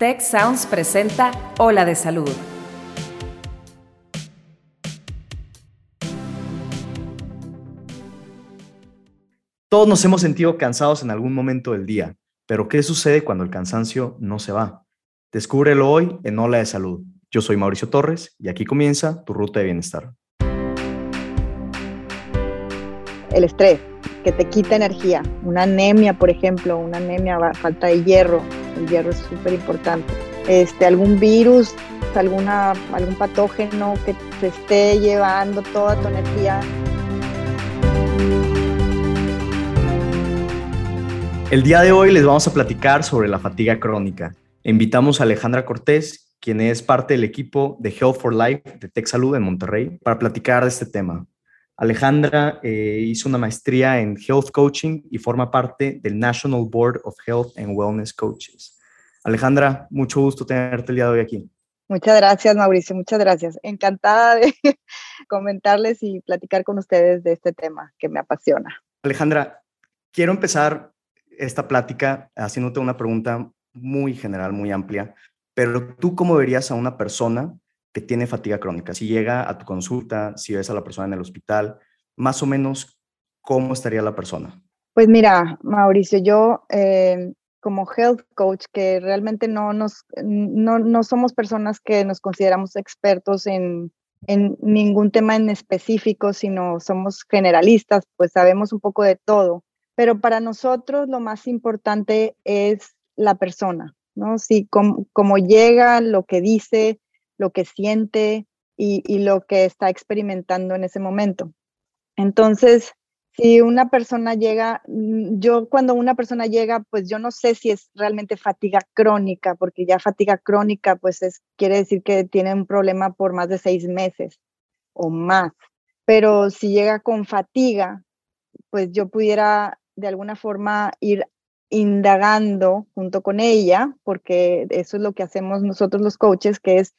Tech Sounds presenta Ola de Salud. Todos nos hemos sentido cansados en algún momento del día, pero ¿qué sucede cuando el cansancio no se va? Descúbrelo hoy en Ola de Salud. Yo soy Mauricio Torres y aquí comienza tu ruta de bienestar. El estrés, que te quita energía. Una anemia, por ejemplo, una anemia, falta de hierro, el hierro es súper importante. Este, algún virus, alguna, algún patógeno que te esté llevando toda tu energía. El día de hoy les vamos a platicar sobre la fatiga crónica. Invitamos a Alejandra Cortés, quien es parte del equipo de Health for Life de Tech Salud en Monterrey, para platicar de este tema. Alejandra eh, hizo una maestría en Health Coaching y forma parte del National Board of Health and Wellness Coaches. Alejandra, mucho gusto tenerte el día de hoy aquí. Muchas gracias, Mauricio, muchas gracias. Encantada de comentarles y platicar con ustedes de este tema que me apasiona. Alejandra, quiero empezar esta plática haciéndote una pregunta muy general, muy amplia, pero tú cómo verías a una persona que tiene fatiga crónica? Si llega a tu consulta, si ves a la persona en el hospital, más o menos, ¿cómo estaría la persona? Pues mira, Mauricio, yo eh, como health coach, que realmente no, nos, no, no somos personas que nos consideramos expertos en, en ningún tema en específico, sino somos generalistas, pues sabemos un poco de todo. Pero para nosotros lo más importante es la persona, ¿no? Si cómo, llega, lo que dice, lo que siente y, lo que está experimentando en ese momento. Entonces, si una persona llega, mm, yo cuando una persona llega, pues yo no sé si es realmente fatiga crónica, porque ya fatiga crónica, pues es, quiere decir que tiene un problema por más de seis meses o más. Pero si llega con fatiga, pues yo pudiera de alguna forma ir indagando junto con ella, porque eso es lo que hacemos nosotros los coaches, que es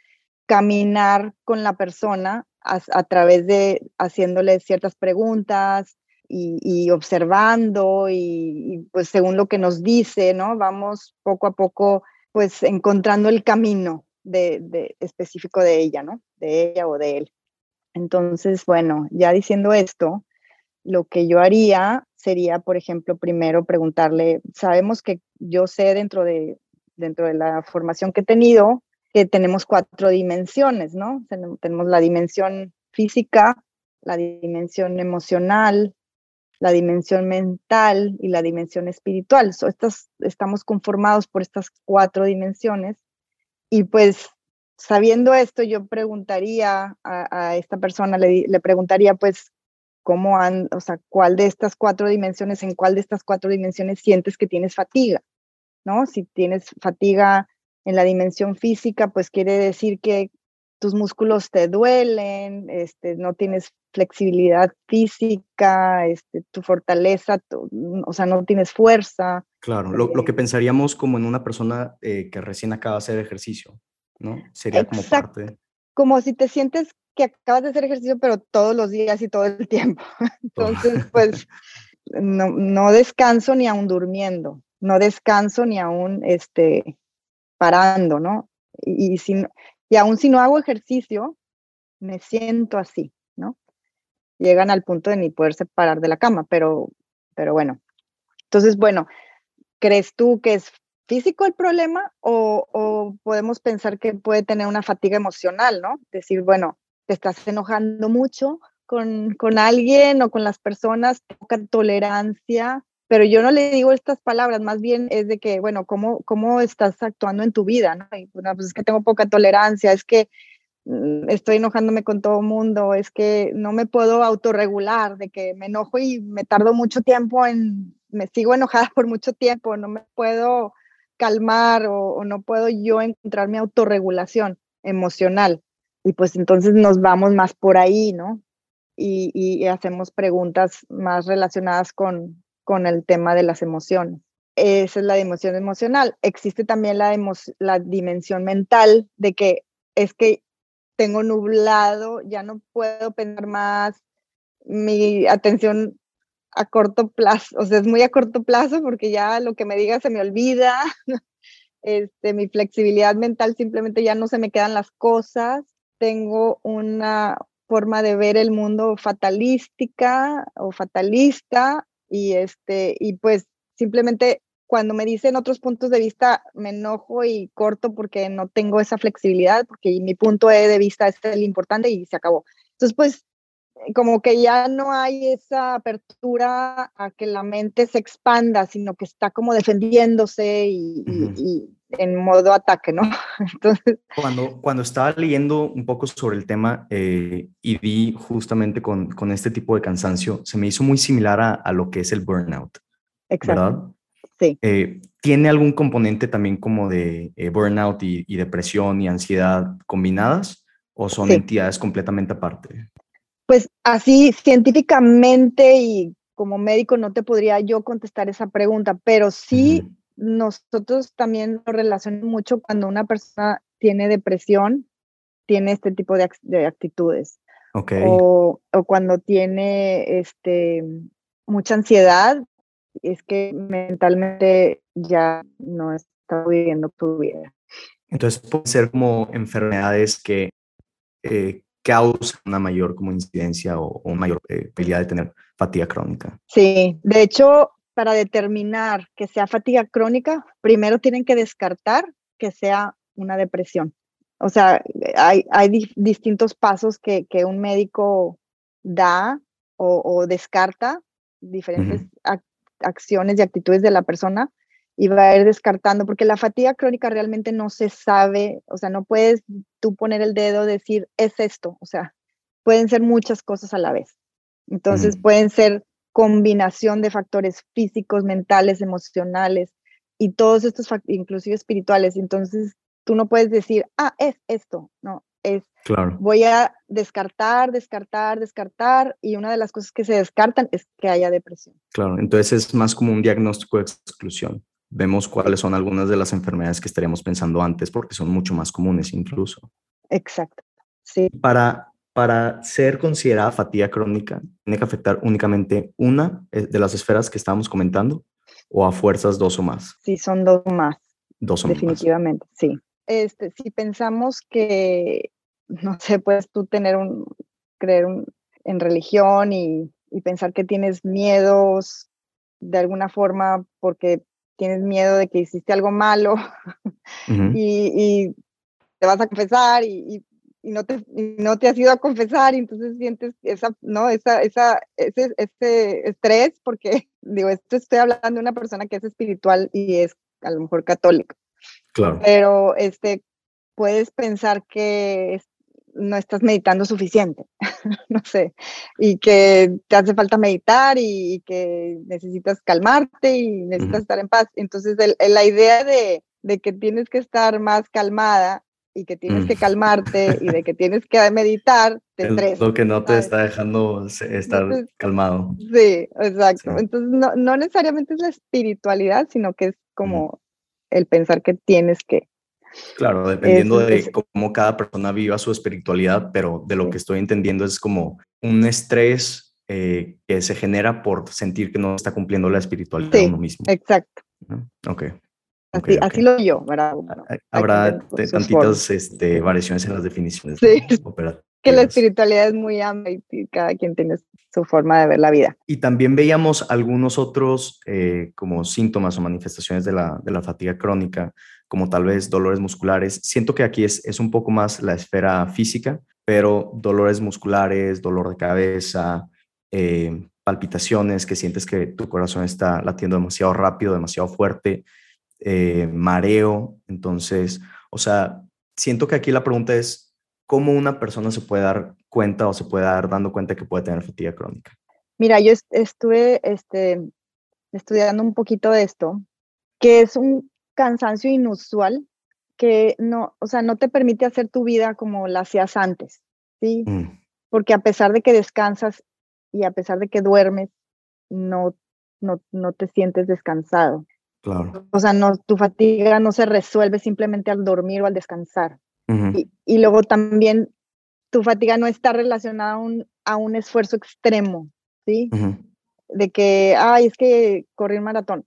caminar con la persona a, través de haciéndole ciertas preguntas, y, observando y, pues según lo que nos dice, ¿no? Vamos poco a poco pues encontrando el camino de, específico de ella, ¿no? De ella o de él. Entonces, bueno, ya diciendo esto, lo que yo haría sería, por ejemplo, primero preguntarle, sabemos que yo sé dentro de, dentro de la formación que he tenido que tenemos cuatro dimensiones, ¿no? Tenemos la dimensión física, la dimensión emocional, la dimensión mental y la dimensión espiritual. estas, estamos conformados por estas cuatro dimensiones y pues sabiendo esto yo preguntaría a, esta persona, le, le, preguntaría pues cómo han, o sea, cuál de estas cuatro dimensiones, en cuál de estas cuatro dimensiones sientes que tienes fatiga, ¿no? Si tienes fatiga en la dimensión física, pues quiere decir que tus músculos te duelen, este, no tienes flexibilidad física, este, tu fortaleza, o sea, no tienes fuerza. Claro, lo, lo que eh pensaríamos como en una persona eh, que recién acaba de hacer ejercicio, ¿no? Sería como parte. Como si te sientes que acabas de hacer ejercicio, pero todos los días y todo el tiempo. Entonces, pues, no, no descanso ni aún durmiendo, no descanso ni aún este, parando, ¿no? Y, y, si, y aún si no hago ejercicio, me siento así, ¿no? Llegan al punto de ni poderse parar de la cama, pero, pero bueno. Entonces, bueno, ¿crees tú que es físico el problema o, o podemos pensar que puede tener una fatiga emocional, ¿no? Decir, bueno, te estás enojando mucho con, con alguien o con las personas, poca tolerancia, pero yo no le digo estas palabras, más bien es de que, bueno, ¿cómo, cómo estás actuando en tu vida? ¿no? pues es que tengo poca tolerancia, es que mm, estoy enojándome con todo el mundo, es que no me puedo autorregular, de que me enojo y me tardo mucho tiempo en, me sigo enojada por mucho tiempo, no me puedo calmar o, no puedo yo encontrar mi autorregulación emocional. Y pues entonces nos vamos más por ahí, ¿no? Y, y hacemos preguntas más relacionadas con, con el tema de las emociones. Esa es la dimensión emocional. Existe también la, dimensión mental de que es que tengo nublado, ya no puedo pensar más, mi atención a corto plazo, o sea, es muy a corto plazo porque ya lo que me diga se me olvida, este, mi flexibilidad mental simplemente ya no se me quedan las cosas, tengo una forma de ver el mundo fatalística o fatalista y este y pues simplemente cuando me dicen otros puntos de vista me enojo y corto porque no tengo esa flexibilidad porque mi punto de vista es el importante y se acabó. Entonces pues como que ya no hay esa apertura a que la mente se expanda, sino que está como defendiéndose y, en modo ataque, ¿no? Entonces... Cuando, cuando estaba leyendo un poco sobre el tema eh, y vi justamente con, con, este tipo de cansancio, se me hizo muy similar a, a lo que es el burnout. Exacto. ¿Verdad? Sí. Eh, ¿Tiene algún componente también como de eh, burnout y, y, depresión y ansiedad combinadas o son entidades completamente aparte? Pues así científicamente y como médico no te podría yo contestar esa pregunta, pero sí nosotros también lo relacionamos mucho cuando una persona tiene depresión, tiene este tipo de, actitudes. Okay. O, o, cuando tiene este, mucha ansiedad, es que mentalmente ya no está viviendo tu vida. Entonces puede ser como enfermedades que eh, causa una mayor como incidencia o, mayor eh, de tener fatiga crónica. Sí, de hecho, para determinar que sea fatiga crónica, primero tienen que descartar que sea una depresión. O sea, hay, hay distintos pasos que, que, un médico da o, descarta, diferentes acciones y actitudes de la persona y va a ir descartando, porque la fatiga crónica realmente no se sabe, o sea, no puedes tú poner el dedo, decir, es esto, o sea, pueden ser muchas cosas a la vez. Entonces, pueden ser combinación de factores físicos, mentales, emocionales y todos estos, inclusive espirituales. Entonces, tú no puedes decir, ah, es esto, no, es, claro. voy a descartar, descartar, descartar, y una de las cosas que se descartan es que haya depresión. Claro, entonces es más como un diagnóstico de exclusión vemos cuáles son algunas de las enfermedades que estaríamos pensando antes, porque son mucho más comunes incluso. Exacto, sí. Para, para ser considerada fatiga crónica, ¿tiene que afectar únicamente una eh, de las esferas que estábamos comentando o a fuerzas dos o más? Sí, son dos o más. Dos o Definitivamente, sí. Este, si pensamos que, no sé, puedes tú tener un, creer en religión y, y pensar que tienes miedos de alguna forma porque tienes miedo de que hiciste algo malo y, te vas a confesar y, no, te, no te has ido a confesar y entonces sientes esa, ¿no? esa, esa, ese, ese estrés porque, digo, esto estoy hablando de una persona que es espiritual y es a lo mejor católica. Claro. Pero este, puedes pensar que no estás meditando suficiente, no sé, y que te hace falta meditar y, que necesitas calmarte y necesitas estar en paz. Entonces, la idea de, que tienes que estar más calmada y que tienes que mm. calmarte y de que tienes que meditar, te estresa. Lo que no te está dejando estar calmado. Sí, exacto. Entonces, no, no necesariamente es la espiritualidad, sino que es como el pensar que tienes que Claro, dependiendo de cómo cada persona viva su espiritualidad, pero de lo que estoy entendiendo es como un estrés eh, que se genera por sentir que no está cumpliendo la espiritualidad de uno mismo. Exacto. Ok. Así, así lo yo, ¿verdad? Habrá tantitas este, variaciones en las definiciones sí. Que la espiritualidad es muy amplia y cada quien tiene su forma de ver la vida. Y también veíamos algunos otros eh, como síntomas o manifestaciones de la, de la fatiga crónica, como tal vez dolores musculares. Siento que aquí es, es un poco más la esfera física, pero dolores musculares, dolor de cabeza, eh, palpitaciones, que sientes que tu corazón está latiendo demasiado rápido, demasiado fuerte, eh, mareo. Entonces, o sea, siento que aquí la pregunta es, ¿cómo una persona se puede dar cuenta o se puede dar dando cuenta que puede tener fatiga crónica? Mira, yo estuve este, estudiando un poquito de esto, que es un cansancio inusual que no, o sea, no te permite hacer tu vida como la hacías antes, ¿sí? Mm. Porque a pesar de que descansas y a pesar de que duermes, no, no, no te sientes descansado. Claro. O sea, no, tu fatiga no se resuelve simplemente al dormir o al descansar. y, y, luego también tu fatiga no está relacionada a un, a un esfuerzo extremo, ¿sí? De que, ay, es que corrí un maratón.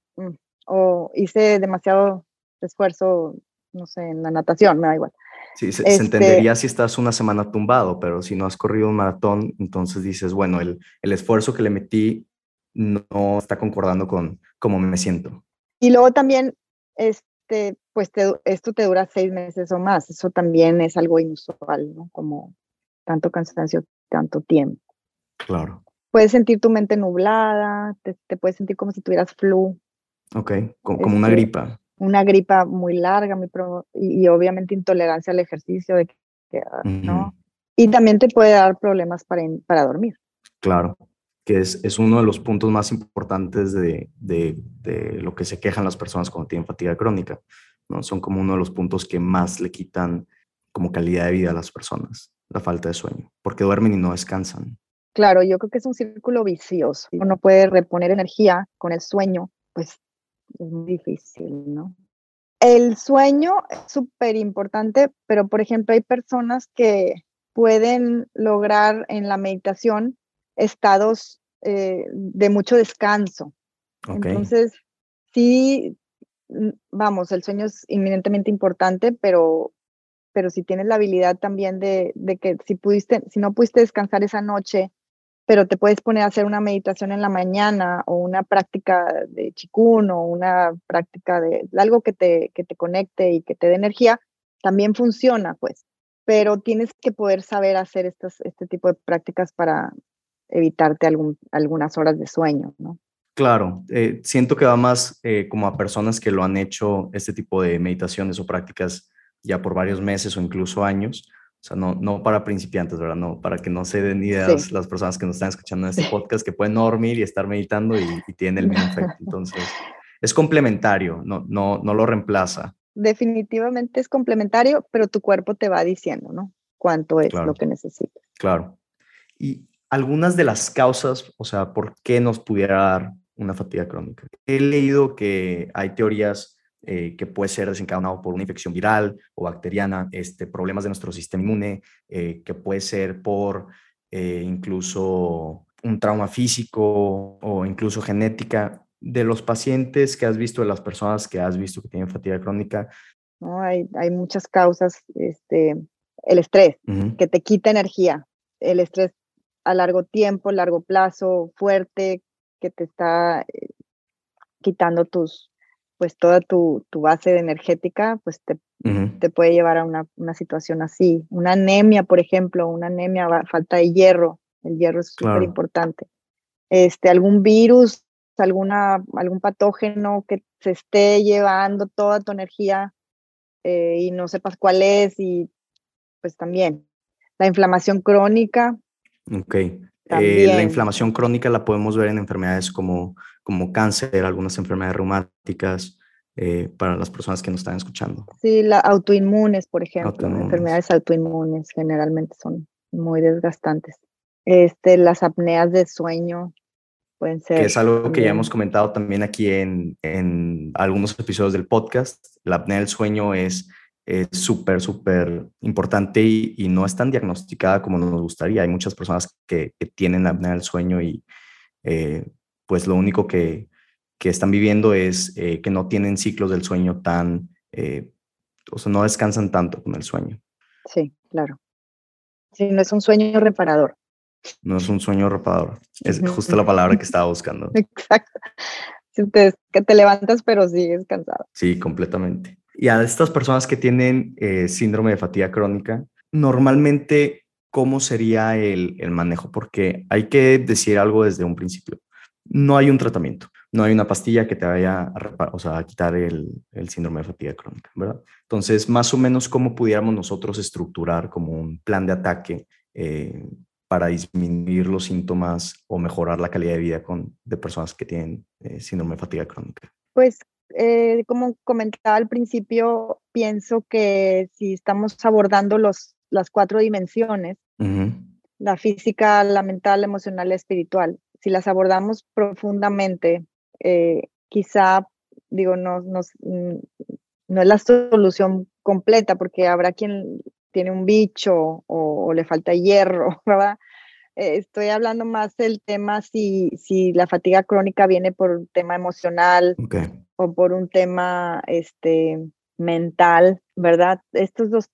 O hice demasiado esfuerzo, no sé, en la natación, me da igual. Sí, se, este entendería si estás una semana tumbado, pero si no has corrido un maratón, entonces dices, bueno, el, el esfuerzo que le metí no está concordando con cómo me siento. Y luego también, este, pues esto te dura seis meses o más. Eso también es algo inusual, ¿no? Como tanto cansancio, tanto tiempo. Claro. Puedes sentir tu mente nublada, te, puedes sentir como si tuvieras flu. Ok, como, una este, gripa. Una gripa muy larga, muy y, obviamente intolerancia al ejercicio, de ¿no? Y también te puede dar problemas para, para dormir. Claro que es, es, uno de los puntos más importantes de, de, de, lo que se quejan las personas cuando tienen fatiga crónica. ¿no? Son como uno de los puntos que más le quitan como calidad de vida a las personas, la falta de sueño, porque duermen y no descansan. Claro, yo creo que es un círculo vicioso. Uno puede reponer energía con el sueño, pues es muy difícil, ¿no? El sueño es súper importante, pero por ejemplo hay personas que pueden lograr en la meditación estados eh, de mucho descanso. Entonces, sí, mm, vamos, el sueño es inminentemente importante, pero, pero si tienes la habilidad también de, de, que si pudiste, si no pudiste descansar esa noche, pero te puedes poner a hacer una meditación en la mañana o una práctica de chikun o una práctica de algo que te, que te conecte y que te dé energía, también funciona, pues. Pero tienes que poder saber hacer estas, este tipo de prácticas para, evitarte algún, algunas horas de sueño, ¿no? Claro, eh, siento que va más eh, como a personas que lo han hecho este tipo de meditaciones o prácticas ya por varios meses o incluso años. O sea, no, no para principiantes, ¿verdad? No, para que no se den ideas las personas que nos están escuchando en este podcast que pueden dormir y estar meditando y, y tienen el mismo efecto. Entonces, es complementario, no, no, no lo reemplaza. Definitivamente es complementario, pero tu cuerpo te va diciendo, ¿no? Cuánto es lo que necesitas. Claro. Y, algunas de las causas, o sea, por qué nos pudiera dar una fatiga crónica. He leído que hay teorías eh, que puede ser desencadenado por una infección viral o bacteriana, este, problemas de nuestro sistema inmune, eh, que puede ser por eh, incluso un trauma físico o incluso genética. De los pacientes que has visto, de las personas que has visto que tienen fatiga crónica. No, hay, hay muchas causas. Este, el estrés, que te quita energía. El estrés a largo tiempo, largo plazo, fuerte, que te está quitando tus, pues toda tu, tu base energética, pues te, te puede llevar a una, una, situación así. Una anemia, por ejemplo, una anemia, falta de hierro, el hierro es súper importante. Este, algún virus, alguna, algún patógeno que se esté llevando toda tu energía eh, y no sepas cuál es y pues también. La inflamación crónica, Ok. Eh, la inflamación crónica la podemos ver en enfermedades como, como cáncer, algunas enfermedades reumáticas, eh, para las personas que nos están escuchando. Sí, la autoinmunes, por ejemplo, enfermedades autoinmunes generalmente son muy desgastantes. Este, las apneas de sueño pueden ser. Que es algo que ya hemos comentado también aquí en, en algunos episodios del podcast. La apnea del sueño es es súper, súper importante y, no es tan diagnosticada como nos gustaría. Hay muchas personas que, tienen apnea del sueño y eh, pues lo único que, que están viviendo es eh, que no tienen ciclos del sueño tan, eh, o sea, no descansan tanto con el sueño. Sí, claro. Sí, no es un sueño reparador. No es un sueño reparador. Es justo la palabra que estaba buscando. Exacto. que te levantas pero sigues cansado. Sí, completamente. Y a estas personas que tienen eh, síndrome de fatiga crónica, normalmente, ¿cómo sería el, el, manejo? Porque hay que decir algo desde un principio. No hay un tratamiento, no hay una pastilla que te vaya a, o sea, a quitar el, el, síndrome de fatiga crónica, ¿verdad? Entonces, más o menos, ¿cómo pudiéramos nosotros estructurar como un plan de ataque eh, para disminuir los síntomas o mejorar la calidad de vida con, de personas que tienen eh, síndrome de fatiga crónica? Pues eh, como comentaba al principio, pienso que si estamos abordando los, las cuatro dimensiones, la física, la mental, la emocional, la espiritual, si las abordamos profundamente, eh, quizá, digo, no, no, no es la solución completa porque habrá quien tiene un bicho o, le falta hierro, ¿verdad? Eh, estoy hablando más del tema si, si la fatiga crónica viene por tema emocional, o por un tema este, mental, ¿verdad? Estos dos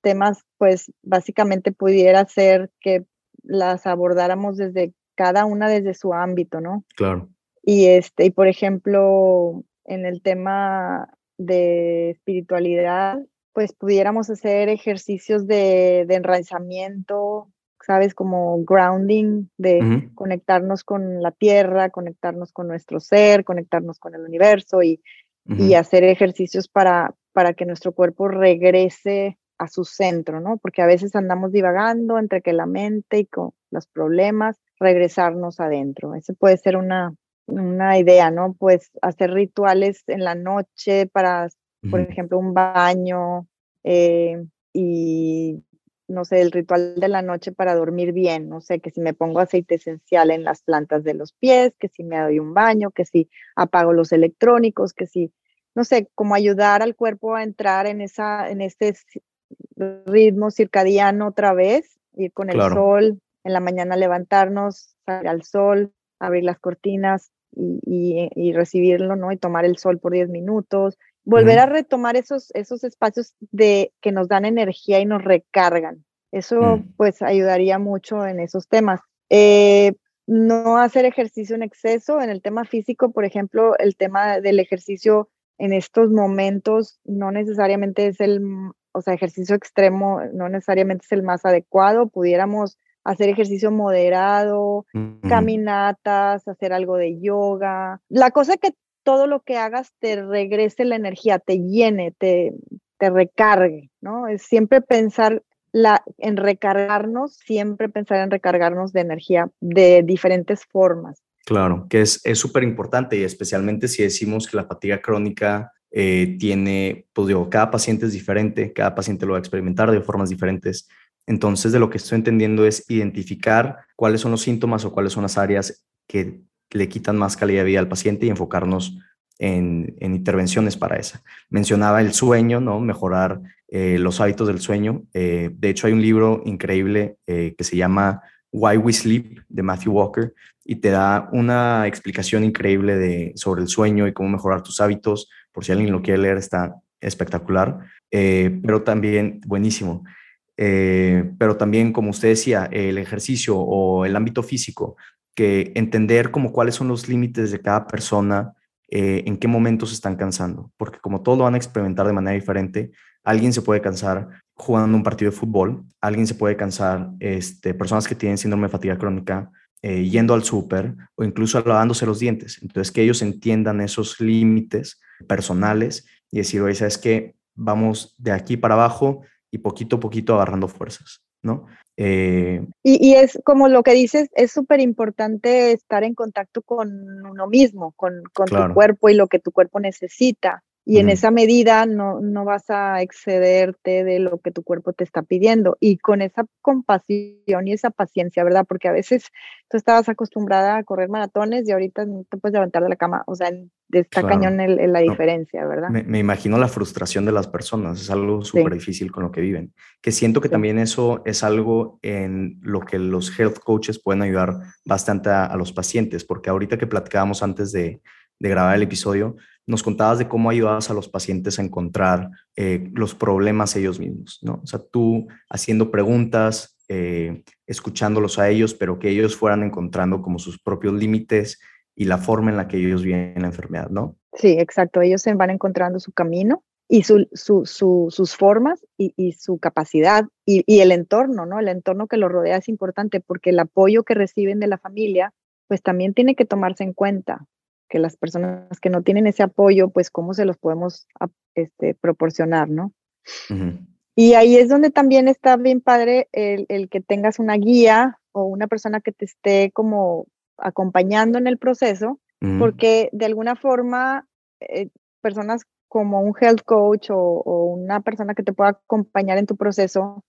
temas, pues básicamente pudiera ser que las abordáramos desde cada una desde su ámbito, ¿no? Claro. Y este, y por ejemplo, en el tema de espiritualidad, pues pudiéramos hacer ejercicios de, de enraizamiento, ¿sabes? Como grounding, de conectarnos con la tierra, conectarnos con nuestro ser, conectarnos con el universo y, y hacer ejercicios para, para que nuestro cuerpo regrese a su centro, ¿no? Porque a veces andamos divagando entre que la mente y con los problemas, regresarnos adentro. Ese puede ser una, una idea, ¿no? Pues hacer rituales en la noche para, por ejemplo, un baño eh, y, no sé, el ritual de la noche para dormir bien, no sé, que si me pongo aceite esencial en las plantas de los pies, que si me doy un baño, que si apago los electrónicos, que si, no sé, como ayudar al cuerpo a entrar en, esa, en este ritmo circadiano otra vez, ir con el sol, en la mañana levantarnos, salir al sol, abrir las cortinas y, recibirlo, ¿no? Y tomar el sol por 10 minutos, volver a retomar esos, esos espacios de, que nos dan energía y nos recargan. Eso mm. pues ayudaría mucho en esos temas. Eh, no hacer ejercicio en exceso. En el tema físico, por ejemplo, el tema del ejercicio en estos momentos no necesariamente es el, o sea, ejercicio extremo no necesariamente es el más adecuado. Pudiéramos hacer ejercicio moderado, caminatas, hacer algo de yoga. La cosa que todo lo que hagas te regrese la energía, te llene, te, te recargue, ¿no? Es siempre pensar la, en recargarnos, siempre pensar en recargarnos de energía de diferentes formas. Claro, que es súper importante y especialmente si decimos que la fatiga crónica eh, tiene, pues digo, cada paciente es diferente, cada paciente lo va a experimentar de formas diferentes. Entonces, de lo que estoy entendiendo es identificar cuáles son los síntomas o cuáles son las áreas que le quitan más calidad de vida al paciente y enfocarnos en, intervenciones para esa. Mencionaba el sueño, ¿no? Mejorar eh, los hábitos del sueño. Eh, de hecho, hay un libro increíble eh, que se llama Why We Sleep de Matthew Walker y te da una explicación increíble de, sobre el sueño y cómo mejorar tus hábitos. Por si alguien lo quiere leer, está espectacular, pero también buenísimo. Pero también, como usted decía, el ejercicio o el ámbito físico, que entender como cuáles son los límites de cada persona, eh, en qué momentos se están cansando, porque como todos lo van a experimentar de manera diferente, alguien se puede cansar jugando un partido de fútbol, alguien se puede cansar, este, personas que tienen síndrome de fatiga crónica, eh, yendo al súper o incluso lavándose los dientes. Entonces, que ellos entiendan esos límites personales y decir, oye, ¿sabes qué? Vamos de aquí para abajo, y poquito a poquito agarrando fuerzas, ¿no? Eh, y, es como lo que dices, es súper importante estar en contacto con uno mismo, con, con tu cuerpo y lo que tu cuerpo necesita y en esa medida no, no vas a excederte de lo que tu cuerpo te está pidiendo. Y con esa compasión y esa paciencia, ¿verdad? Porque a veces tú estabas acostumbrada a correr maratones y ahorita no te puedes levantar de la cama, o sea, está cañón en la diferencia, ¿verdad? Me, imagino la frustración de las personas, es algo súper difícil con lo que viven, que siento que también eso es algo en lo que los health coaches pueden ayudar bastante a, a los pacientes, porque ahorita que platicábamos antes de, de grabar el episodio, nos contabas de cómo ayudabas a los pacientes a encontrar eh, los problemas ellos mismos, ¿no? O sea, tú haciendo preguntas, eh, escuchándolos a ellos, pero que ellos fueran encontrando como sus propios límites y la forma en la que ellos viven la enfermedad, ¿no? Sí, exacto. Ellos se van encontrando su camino y su, sus formas y, su capacidad y, y, el entorno, ¿no? El entorno que los rodea es importante porque el apoyo que reciben de la familia, pues también tiene que tomarse en cuenta que las personas que no tienen ese apoyo, pues cómo se los podemos este, proporcionar, ¿no? Y ahí es donde también está bien padre el, que tengas una guía o una persona que te esté como acompañando en el proceso, porque de alguna forma eh, personas como un health coach o, una persona que te pueda acompañar en tu proceso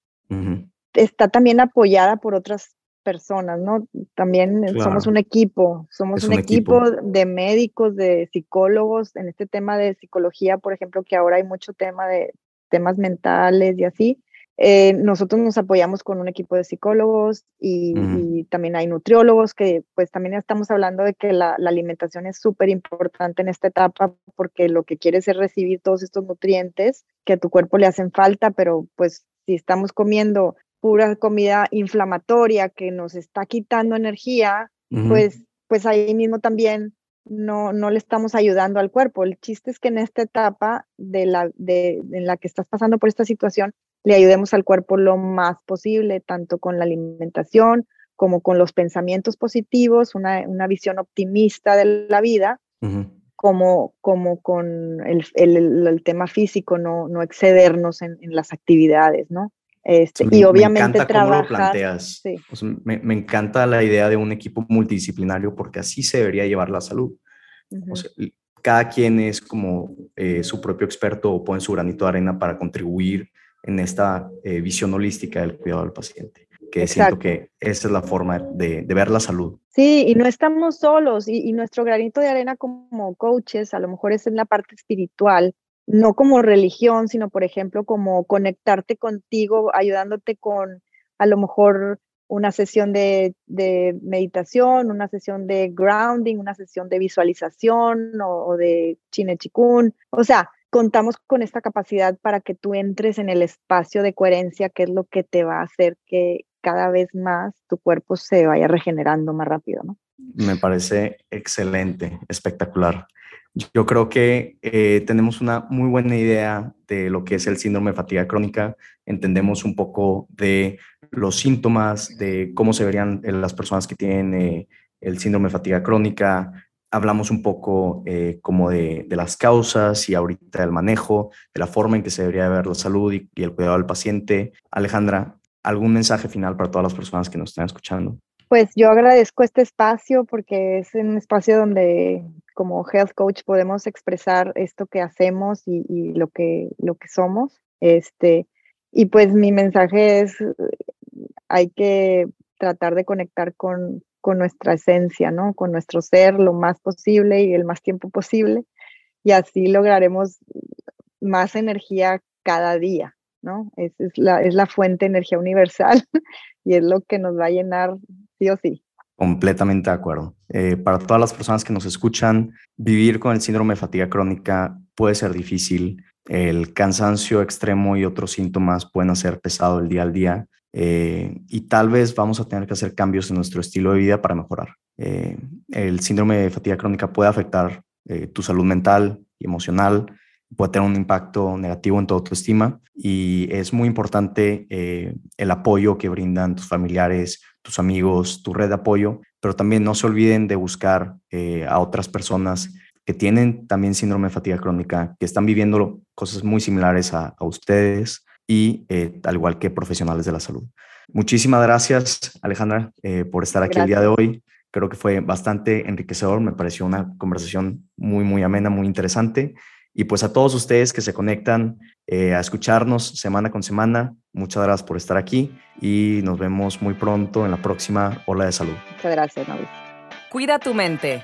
está también apoyada por otras personas, ¿no? También somos un equipo, somos un, equipo, de médicos, de psicólogos, en este tema de psicología, por ejemplo, que ahora hay mucho tema de temas mentales y así. eh, nosotros nos apoyamos con un equipo de psicólogos y, también hay nutriólogos que pues también estamos hablando de que la, alimentación es súper importante en esta etapa porque lo que quieres es recibir todos estos nutrientes que a tu cuerpo le hacen falta, pero pues si estamos comiendo pura comida inflamatoria que nos está quitando energía, pues, pues ahí mismo también no, no le estamos ayudando al cuerpo. El chiste es que en esta etapa de la, de, en la que estás pasando por esta situación, le ayudemos al cuerpo lo más posible, tanto con la alimentación como con los pensamientos positivos, una, una visión optimista de la vida, como, como con el, el, el, tema físico, no, no excedernos en, en las actividades, ¿no? Este, y obviamente me encanta Cómo lo planteas. me, me, encanta la idea de un equipo multidisciplinario porque así se debería llevar la salud. cada quien es como eh, su propio experto o pone su granito de arena para contribuir en esta eh, visión holística del cuidado del paciente, que siento que esa es la forma de, ver la salud. Sí, y no estamos solos, y, nuestro granito de arena como coaches, a lo mejor es en la parte espiritual, no como religión, sino por ejemplo como conectarte contigo, ayudándote con a lo mejor una sesión de, meditación, una sesión de grounding, una sesión de visualización o, o de chine chikun. O sea, contamos con esta capacidad para que tú entres en el espacio de coherencia, que es lo que te va a hacer que cada vez más tu cuerpo se vaya regenerando más rápido, ¿no? Me parece excelente, espectacular. Yo creo que eh, tenemos una muy buena idea de lo que es el síndrome de fatiga crónica. Entendemos un poco de los síntomas, de cómo se verían eh, las personas que tienen eh, el síndrome de fatiga crónica, hablamos un poco eh, como de, las causas y ahorita del manejo, de la forma en que se debería ver la salud y, el cuidado del paciente. Alejandra, ¿algún mensaje final para todas las personas que nos están escuchando? Pues yo agradezco este espacio porque es un espacio donde como health coach podemos expresar esto que hacemos y, lo, que, lo que somos. Este, y pues mi mensaje es, hay que tratar de conectar con, con nuestra esencia, ¿no? Con nuestro ser lo más posible y el más tiempo posible. Y así lograremos más energía cada día, ¿no? Es, la, es la fuente de energía universal y es lo que nos va a llenar sí o sí. Completamente de acuerdo. Eh, para todas las personas que nos escuchan, vivir con el síndrome de fatiga crónica puede ser difícil. El cansancio extremo y otros síntomas pueden hacer pesado el día al día. Eh, y tal vez vamos a tener que hacer cambios en nuestro estilo de vida para mejorar. Eh, el síndrome de fatiga crónica puede afectar tu salud mental y emocional, puede tener un impacto negativo en tu autoestima y es muy importante el apoyo que brindan tus familiares, tus amigos, tu red de apoyo, pero también no se olviden de buscar a otras personas que tienen también síndrome de fatiga crónica, que están viviendo cosas muy similares a, a ustedes, y eh, al igual que profesionales de la salud. Muchísimas gracias, Alejandra, eh, por estar aquí el día de hoy. Creo que fue bastante enriquecedor, me pareció una conversación muy, muy amena, muy interesante. Y pues a todos ustedes que se conectan eh, a escucharnos semana con semana, muchas gracias por estar aquí y nos vemos muy pronto en la próxima Ola de Salud. Muchas gracias, Mauricio. Cuida tu mente.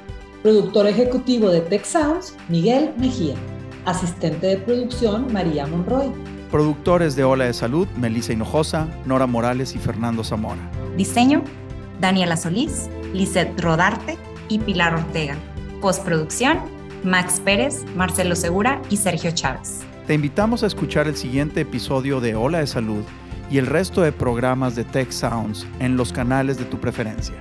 Productor ejecutivo de Tech Sounds, Miguel Mejía. Asistente de producción, María Monroy. Productores de Ola de Salud, Melissa Hinojosa, Nora Morales y Fernando Zamora. Diseño, Daniela Solís, Lizeth Rodarte y Pilar Ortega. Postproducción, Max Pérez, Marcelo Segura y Sergio Chávez. Te invitamos a escuchar el siguiente episodio de Ola de Salud y el resto de programas de Tech Sounds en los canales de tu preferencia.